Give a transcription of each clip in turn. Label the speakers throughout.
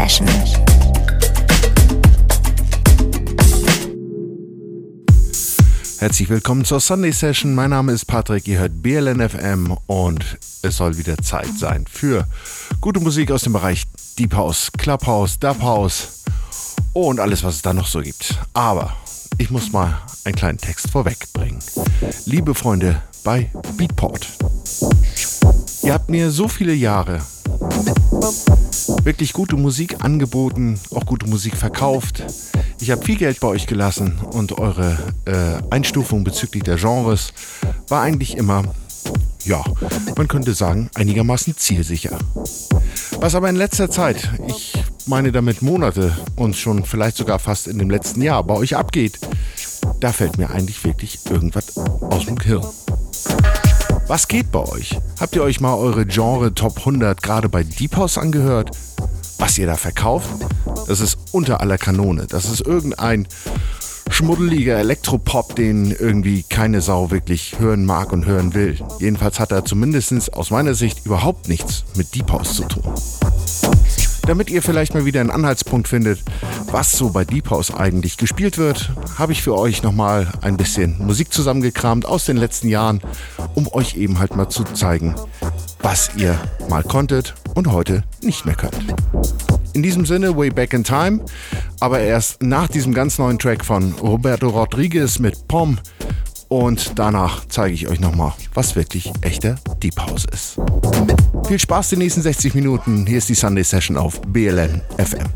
Speaker 1: Session.
Speaker 2: Herzlich willkommen zur Sunday Session. Mein Name ist Patrick, ihr hört BLNFM und es soll wieder Zeit sein für gute Musik aus dem Bereich Deep House, Clubhouse, Dub House und alles, was es da noch so gibt. Aber ich muss mal einen kleinen Text vorwegbringen. Liebe Freunde bei Beatport, ihr habt mir so viele Jahre wirklich gute Musik angeboten, auch gute Musik verkauft. Ich habe viel Geld bei euch gelassen und eure äh, Einstufung bezüglich der Genres war eigentlich immer, ja, man könnte sagen, einigermaßen zielsicher. Was aber in letzter Zeit, ich meine damit Monate und schon vielleicht sogar fast in dem letzten Jahr bei euch abgeht, da fällt mir eigentlich wirklich irgendwas aus dem Hirn. Was geht bei euch? Habt ihr euch mal eure Genre Top 100 gerade bei Deep House angehört? Was ihr da verkauft? Das ist unter aller Kanone. Das ist irgendein schmuddeliger Elektropop, den irgendwie keine Sau wirklich hören mag und hören will. Jedenfalls hat er zumindest aus meiner Sicht überhaupt nichts mit Deep House zu tun. Damit ihr vielleicht mal wieder einen Anhaltspunkt findet, was so bei Deep House eigentlich gespielt wird, habe ich für euch nochmal ein bisschen Musik zusammengekramt aus den letzten Jahren, um euch eben halt mal zu zeigen, was ihr mal konntet und heute nicht mehr könnt. In diesem Sinne, Way Back in Time, aber erst nach diesem ganz neuen Track von Roberto Rodriguez mit Pom und danach zeige ich euch nochmal, was wirklich echter Deep House ist. Viel Spaß die nächsten 60 Minuten. Hier ist die Sunday Session auf BLN FM.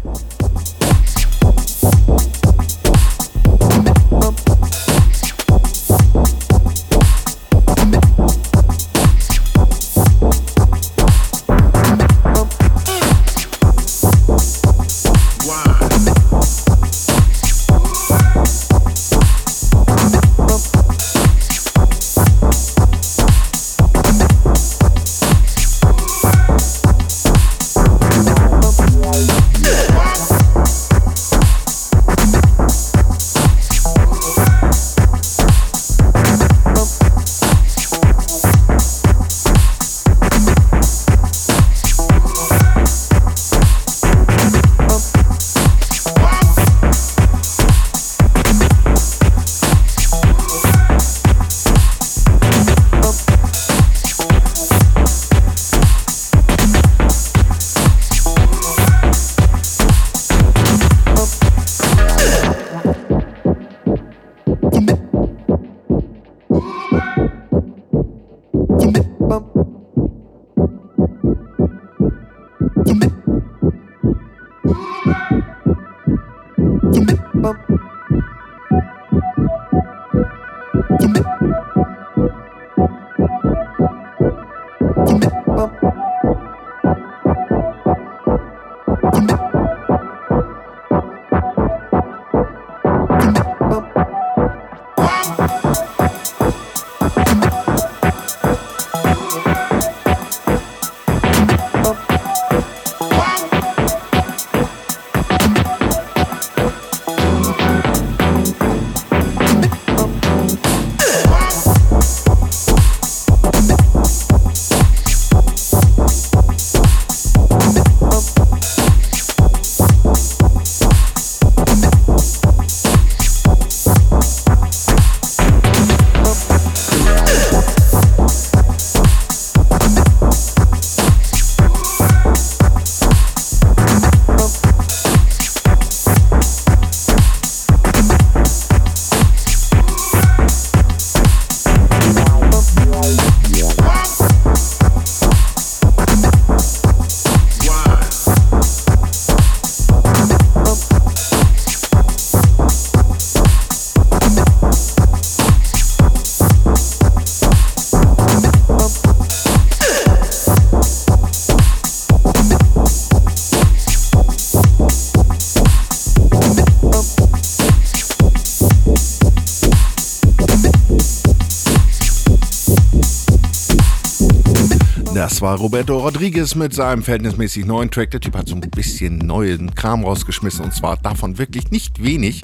Speaker 2: Roberto Rodriguez mit seinem verhältnismäßig neuen Track. Der Typ hat so ein bisschen neuen Kram rausgeschmissen und zwar davon wirklich nicht wenig.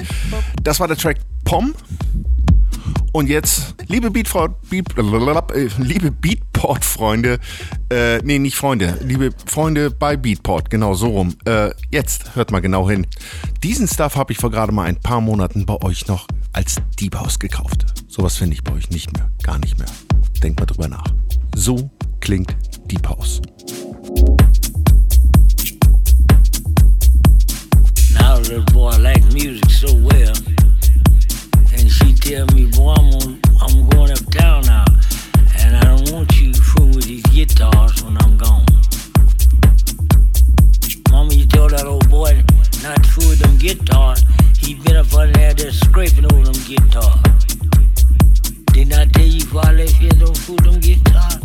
Speaker 2: Das war der Track Pom. Und jetzt, liebe, Beat, liebe Beatport-Freunde, Äh, nee, nicht Freunde. Liebe Freunde bei Beatport, genau so rum. Äh, jetzt hört mal genau hin. Diesen Stuff habe ich vor gerade mal ein paar Monaten bei euch noch als Deep House gekauft. Sowas finde ich bei euch nicht mehr. Gar nicht mehr. Denkt mal drüber nach. So klingt Deep House.
Speaker 1: Now the boy like music so well. And she tell me, boy, I'm, on, I'm going uptown now. And I don't want you fooling with these guitars when I'm gone. Mama, you told that old boy not to fool with them guitars. He been up on there just scraping over them guitars. Didn't I tell you before I left here, don't fool them guitars?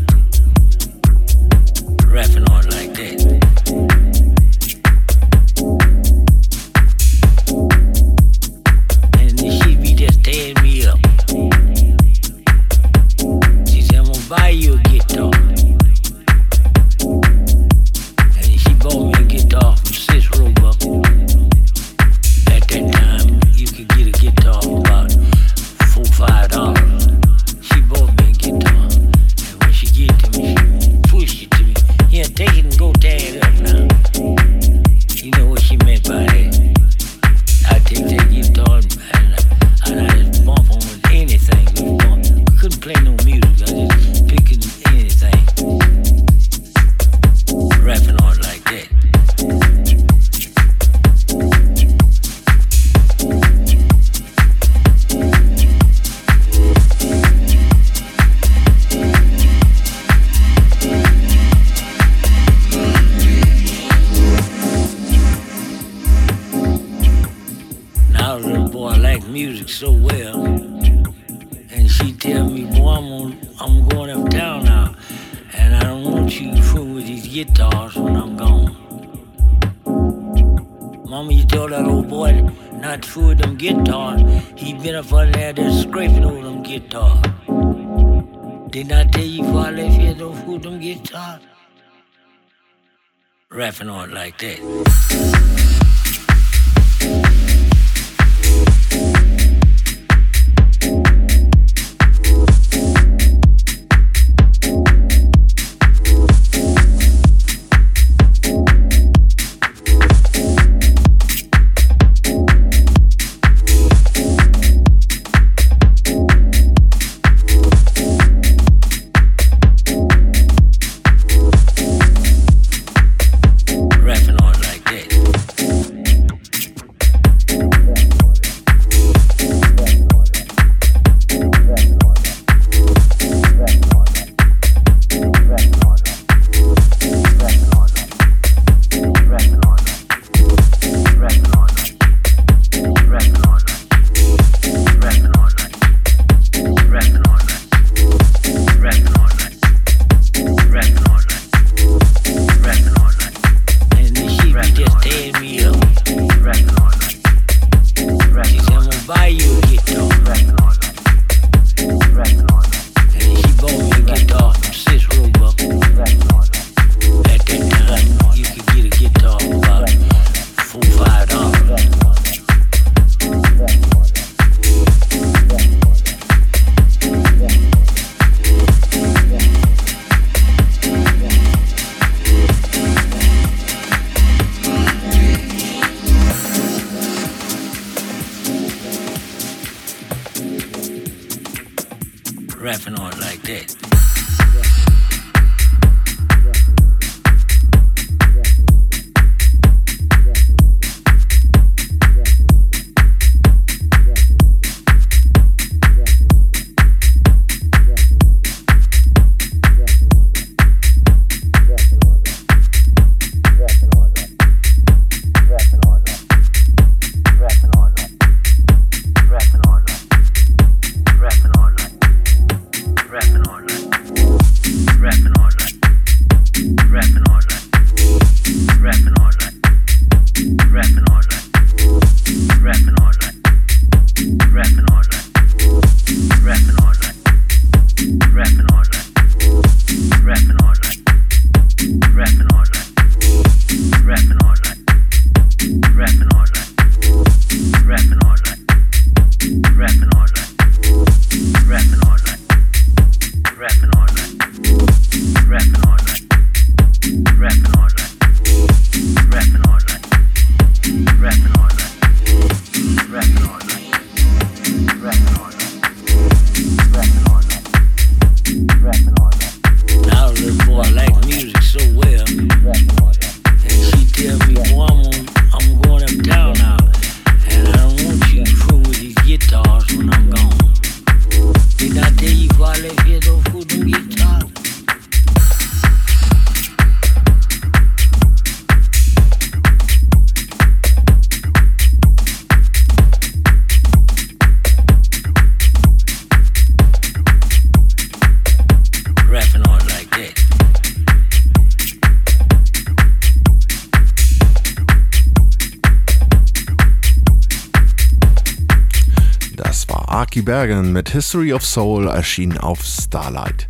Speaker 3: Bergen mit History of Soul erschien auf Starlight.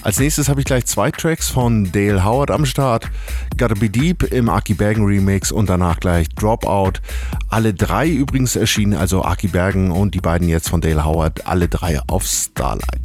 Speaker 3: Als nächstes habe ich gleich zwei Tracks von Dale Howard am Start. Gotta Be Deep im Aki Bergen Remix und danach gleich Dropout. Alle drei übrigens erschienen, also Aki Bergen und die beiden jetzt von Dale Howard, alle drei auf Starlight.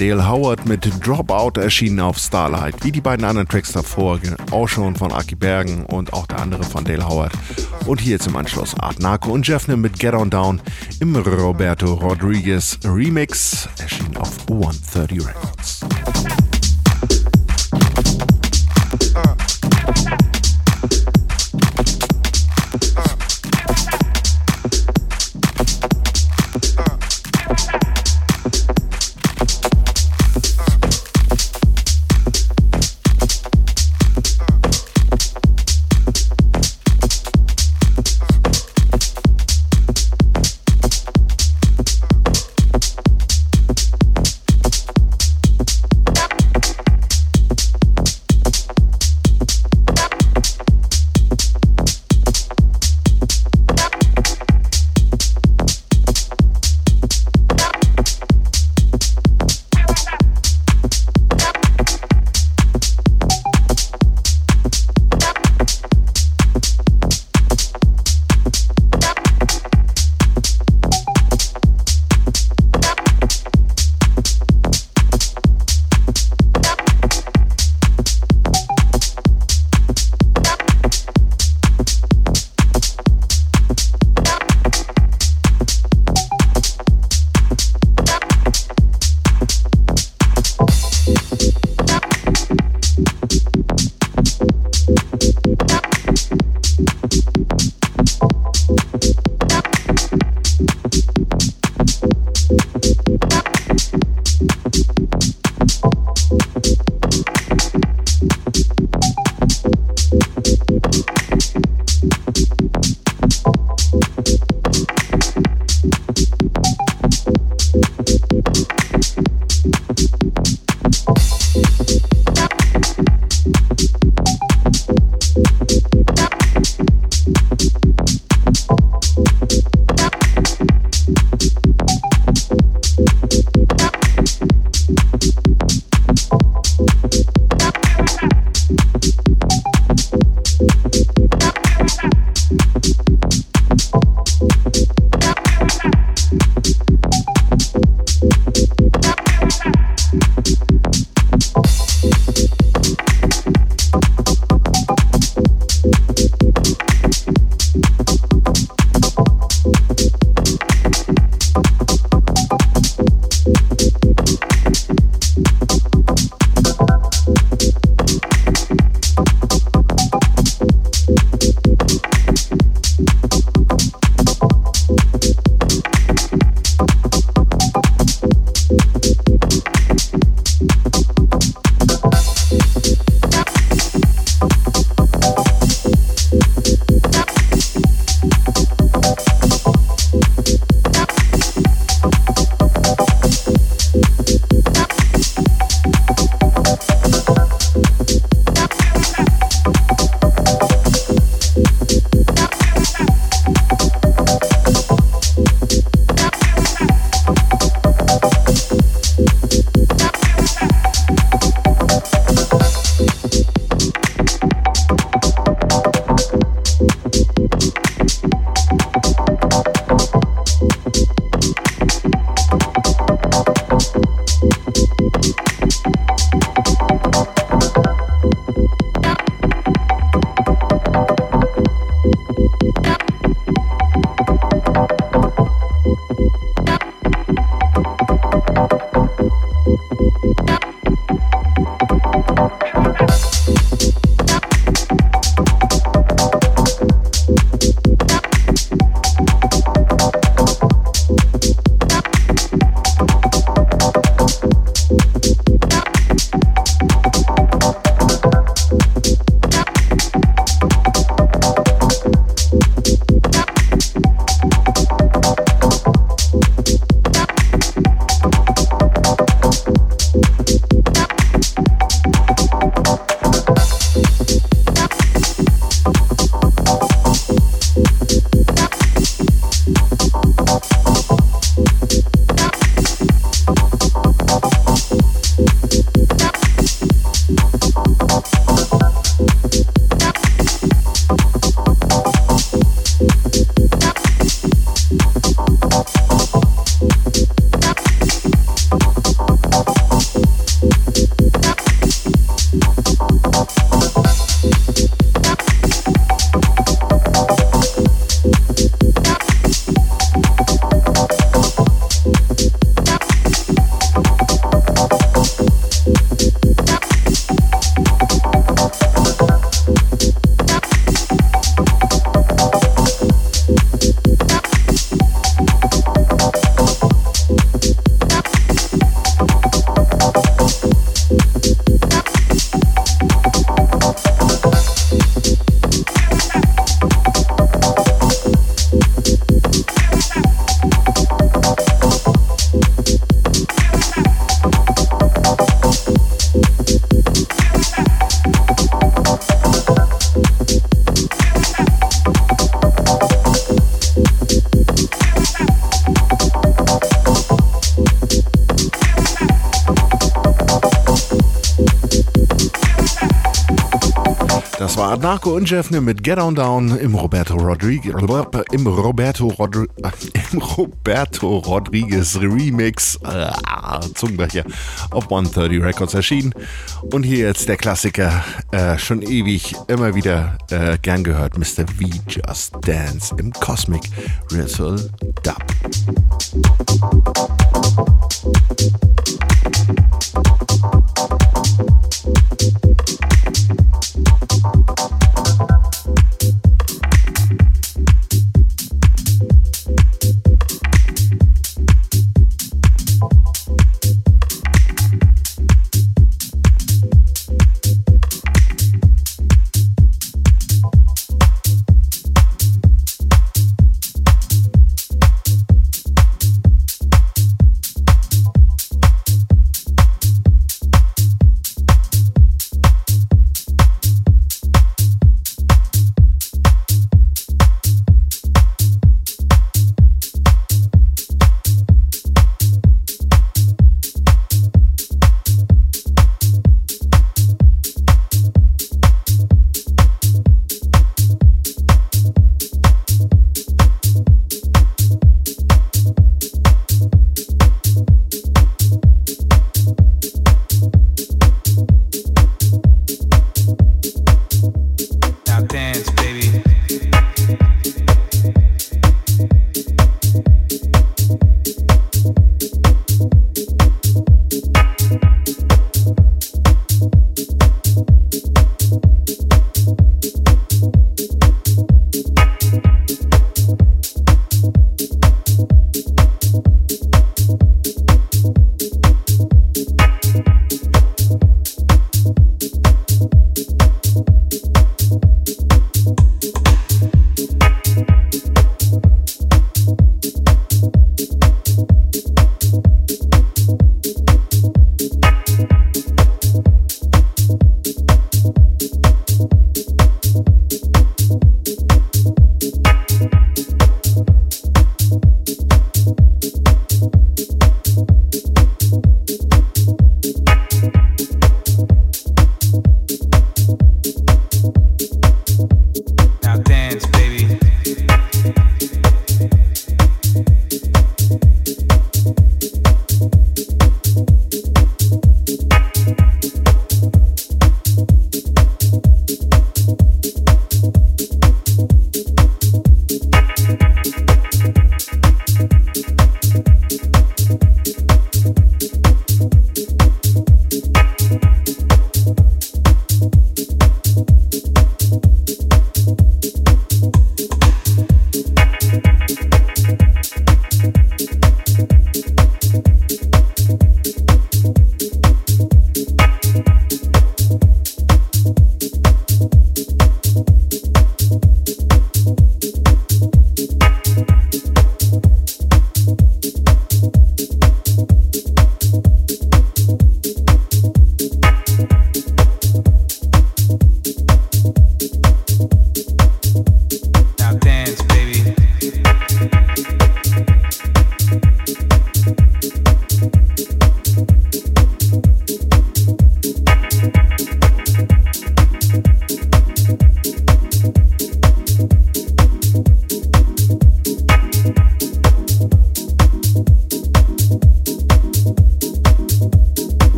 Speaker 2: Dale Howard mit Dropout erschienen auf Starlight. Wie die beiden anderen Tracks davor, auch schon von Aki Bergen und auch der andere von Dale Howard. Und hier jetzt im Anschluss Art Narco und Jeffner mit Get On Down im Roberto Rodriguez Remix, erschienen auf 130 Records. Narco und Jeffne mit Get On Down im Roberto Rodriguez im Roberto Rodri im Roberto Rodriguez Remix äh, Zungenbrecher auf 130 Records erschienen und hier jetzt der Klassiker äh, schon ewig immer wieder äh, gern gehört Mr. V Just Dance im Cosmic Ritual Dub.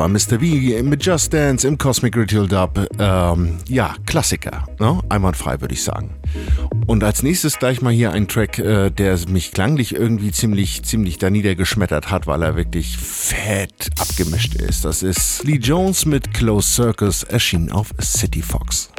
Speaker 2: War Mr. B mit Just Dance im Cosmic Ritual Dub. Ähm, ja, Klassiker. Ne? Einwandfrei, würde ich sagen. Und als nächstes gleich mal hier ein Track, äh, der mich klanglich irgendwie ziemlich, ziemlich da niedergeschmettert hat, weil er wirklich fett abgemischt ist. Das ist Lee Jones mit Close Circus, erschienen auf City Fox.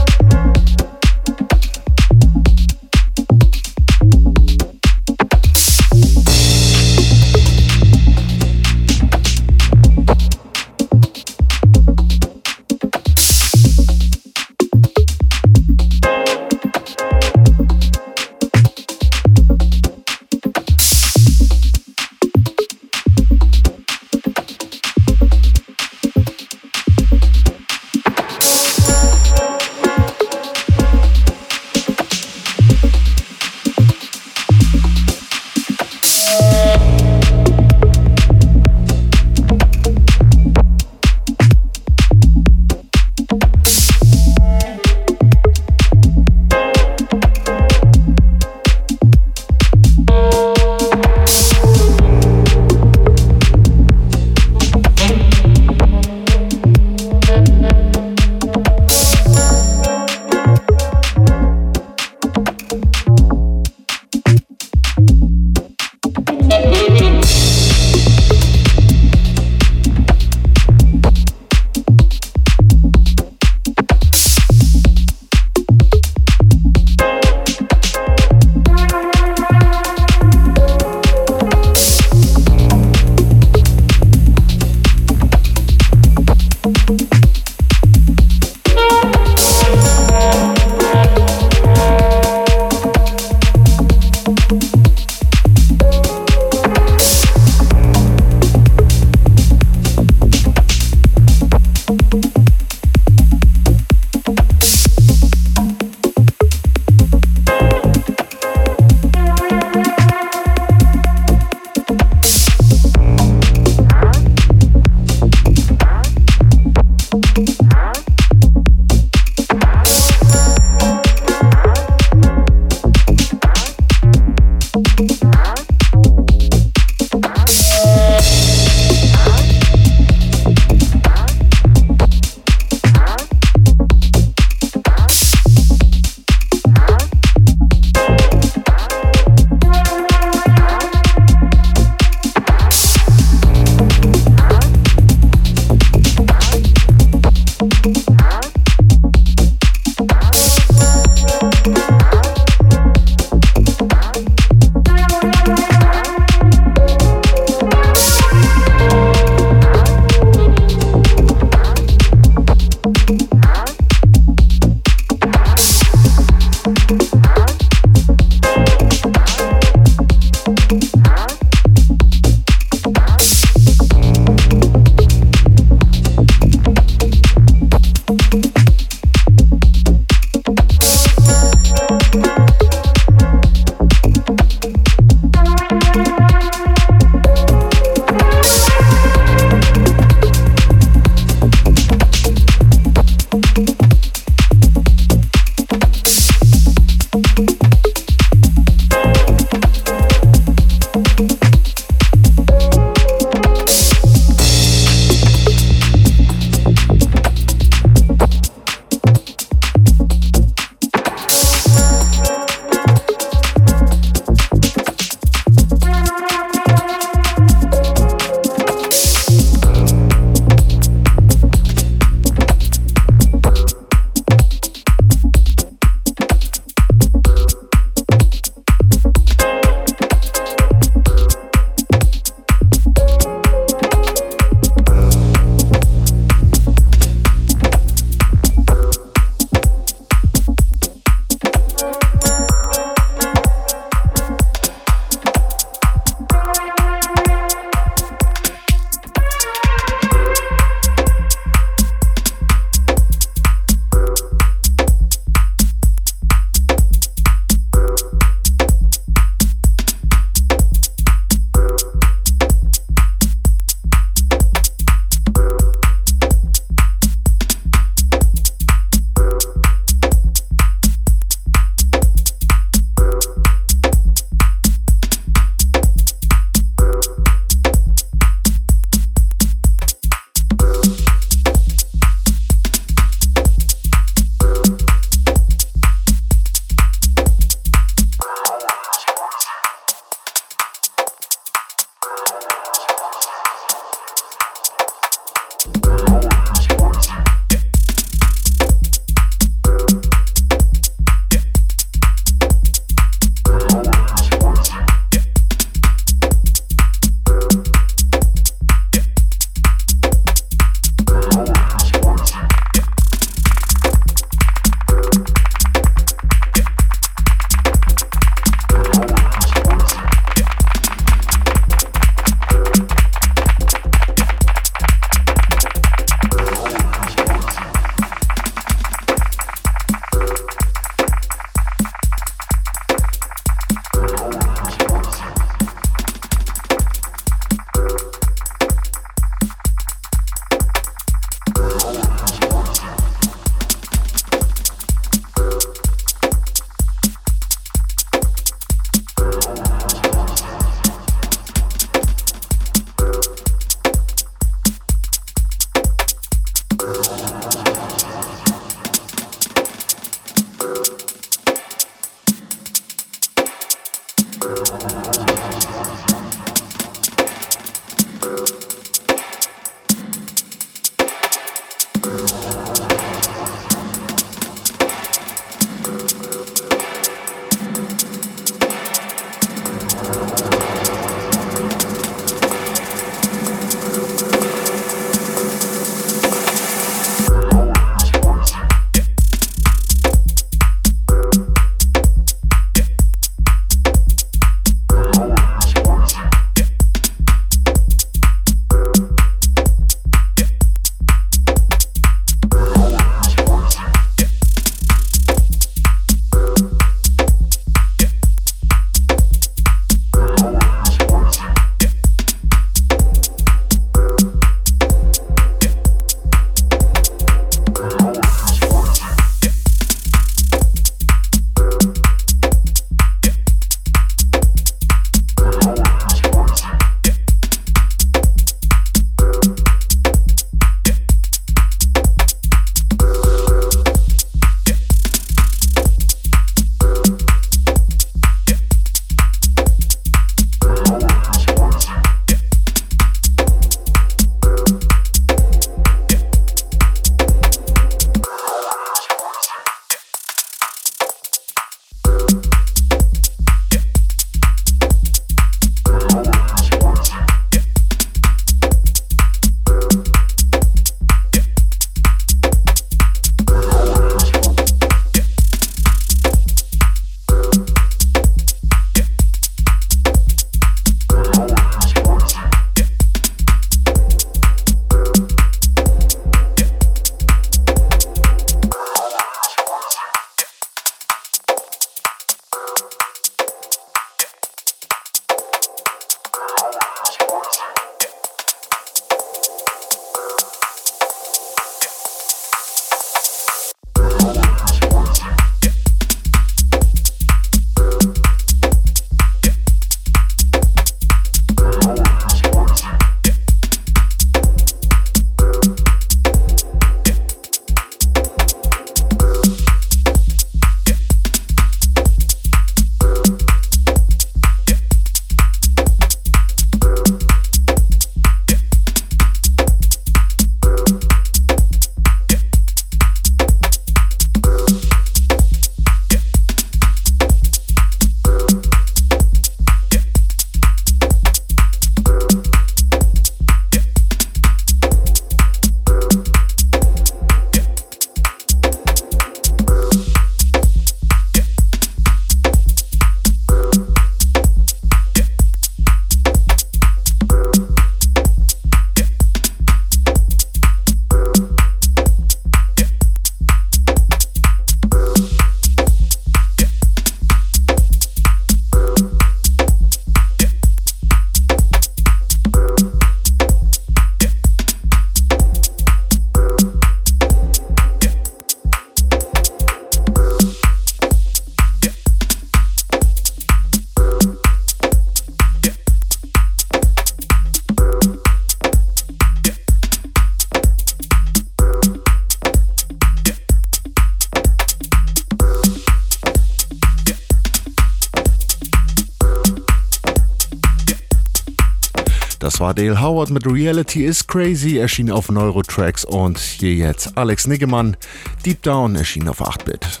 Speaker 2: Das war Dale Howard mit Reality is Crazy, erschien auf Neurotracks und hier jetzt Alex Niggemann, Deep Down erschien auf 8-Bit.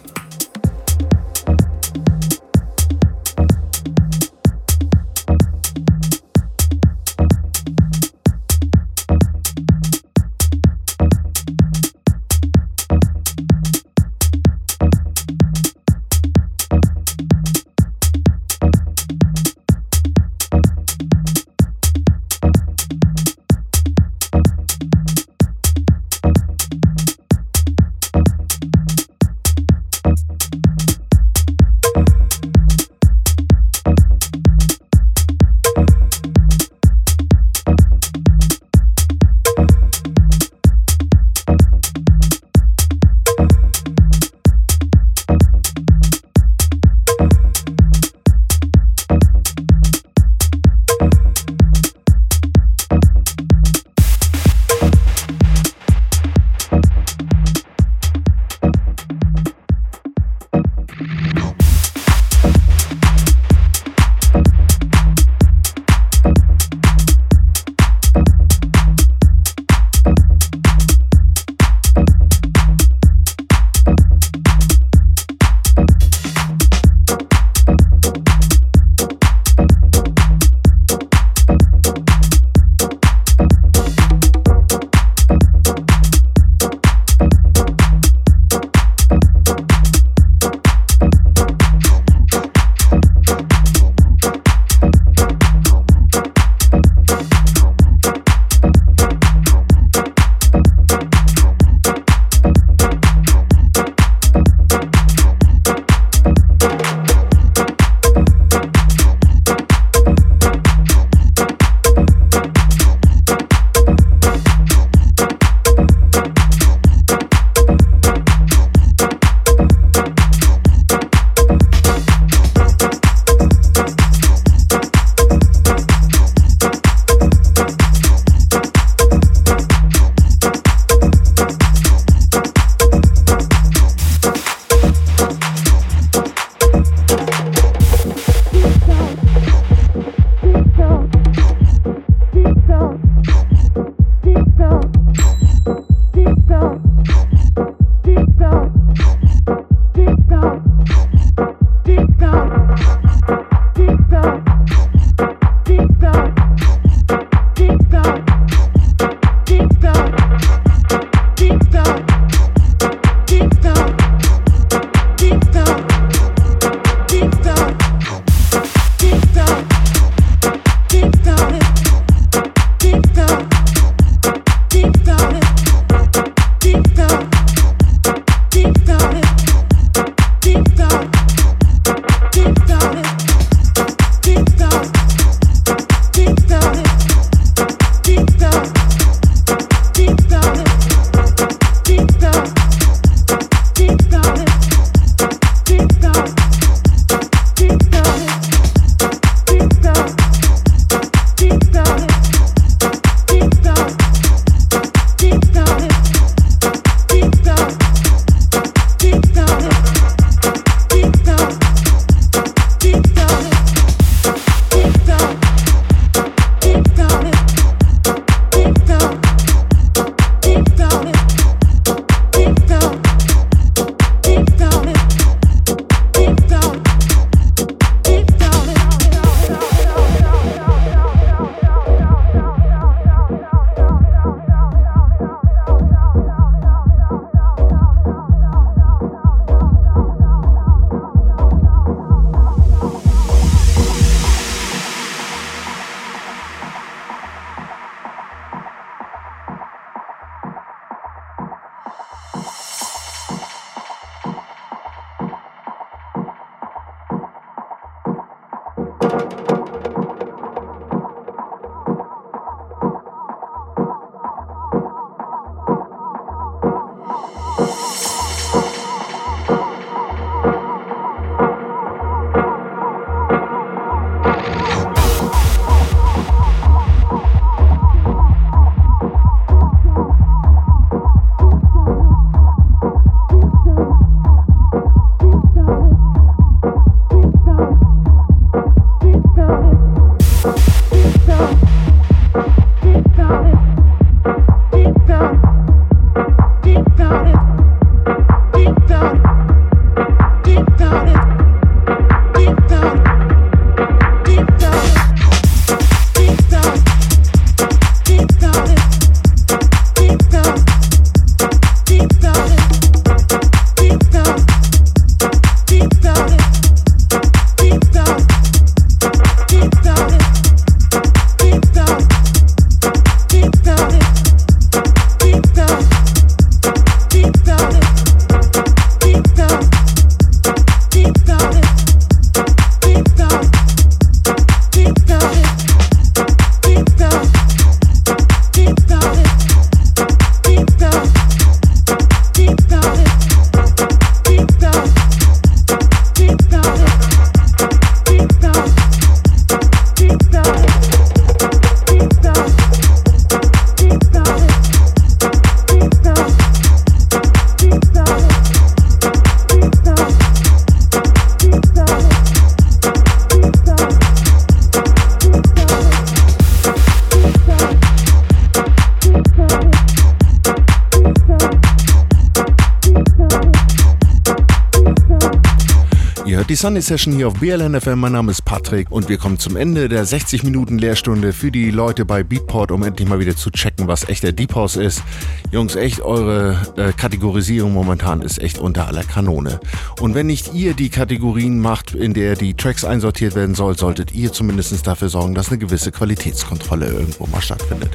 Speaker 2: Sunday Session hier auf BLN FM. Mein Name ist Patrick und wir kommen zum Ende der 60 Minuten Lehrstunde für die Leute bei Beatport, um endlich mal wieder zu checken, was echter Deep House ist. Jungs, echt, eure äh, Kategorisierung momentan ist echt unter aller Kanone. Und wenn nicht ihr die Kategorien macht, in der die Tracks einsortiert werden soll, solltet ihr zumindest dafür sorgen, dass eine gewisse Qualitätskontrolle irgendwo mal stattfindet.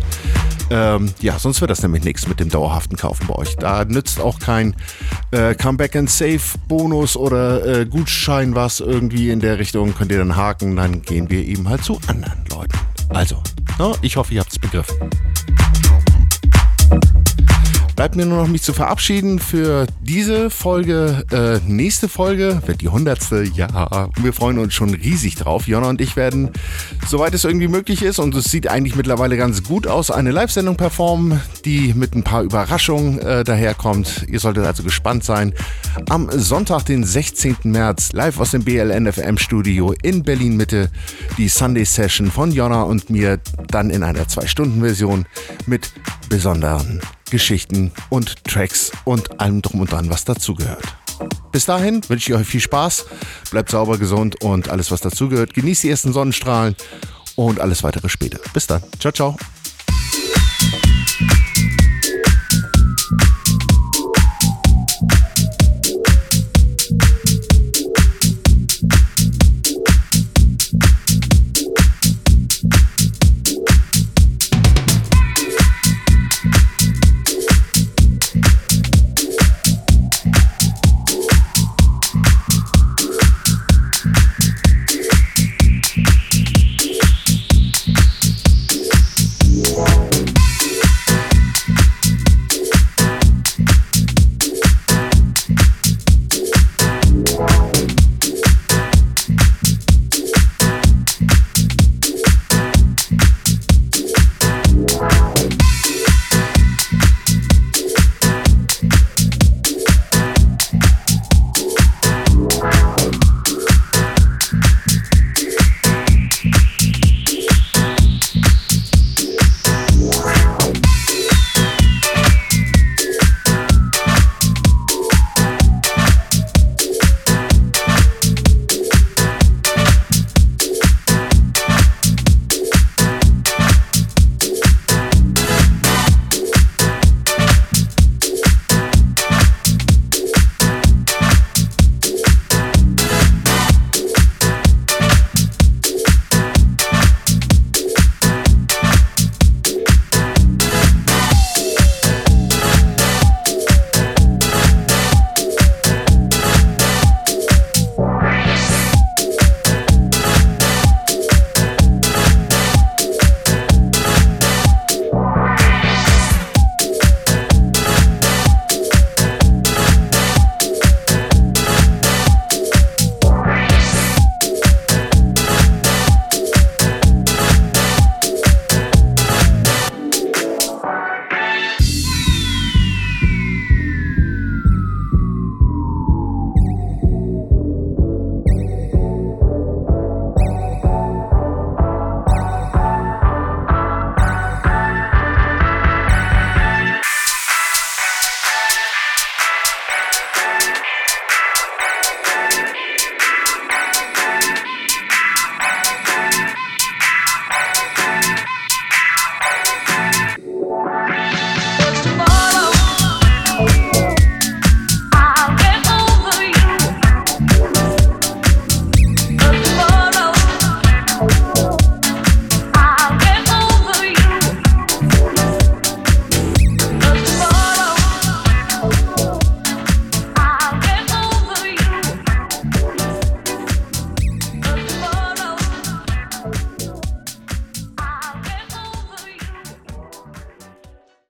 Speaker 2: Ähm, ja, sonst wird das nämlich nichts mit dem dauerhaften Kaufen bei euch. Da nützt auch kein äh, Comeback and Save Bonus oder äh, Gutschein was irgendwie in der Richtung. Könnt ihr dann haken, dann gehen wir eben halt zu anderen Leuten. Also, no, ne, ich hoffe, ihr habt es begriffen. Bleibt mir nur noch mich zu verabschieden für diese Folge. Äh, nächste Folge wird die hundertste. Ja, wir freuen uns schon riesig drauf. Jonna und ich werden, soweit es irgendwie möglich ist, und es sieht eigentlich mittlerweile ganz gut aus, eine Live-Sendung performen, die mit ein paar Überraschungen äh, daherkommt. Ihr solltet also gespannt sein. Am Sonntag, den 16. März, live aus dem BLNFM Studio in Berlin Mitte, die Sunday Session von Jonna und mir, dann in einer 2-Stunden-Version mit besonderen Geschichten und Tracks und allem drum und dran, was dazugehört. Bis dahin wünsche ich euch viel Spaß, bleibt sauber, gesund und alles, was dazugehört. Genießt die ersten Sonnenstrahlen und alles weitere später. Bis dann. Ciao, ciao.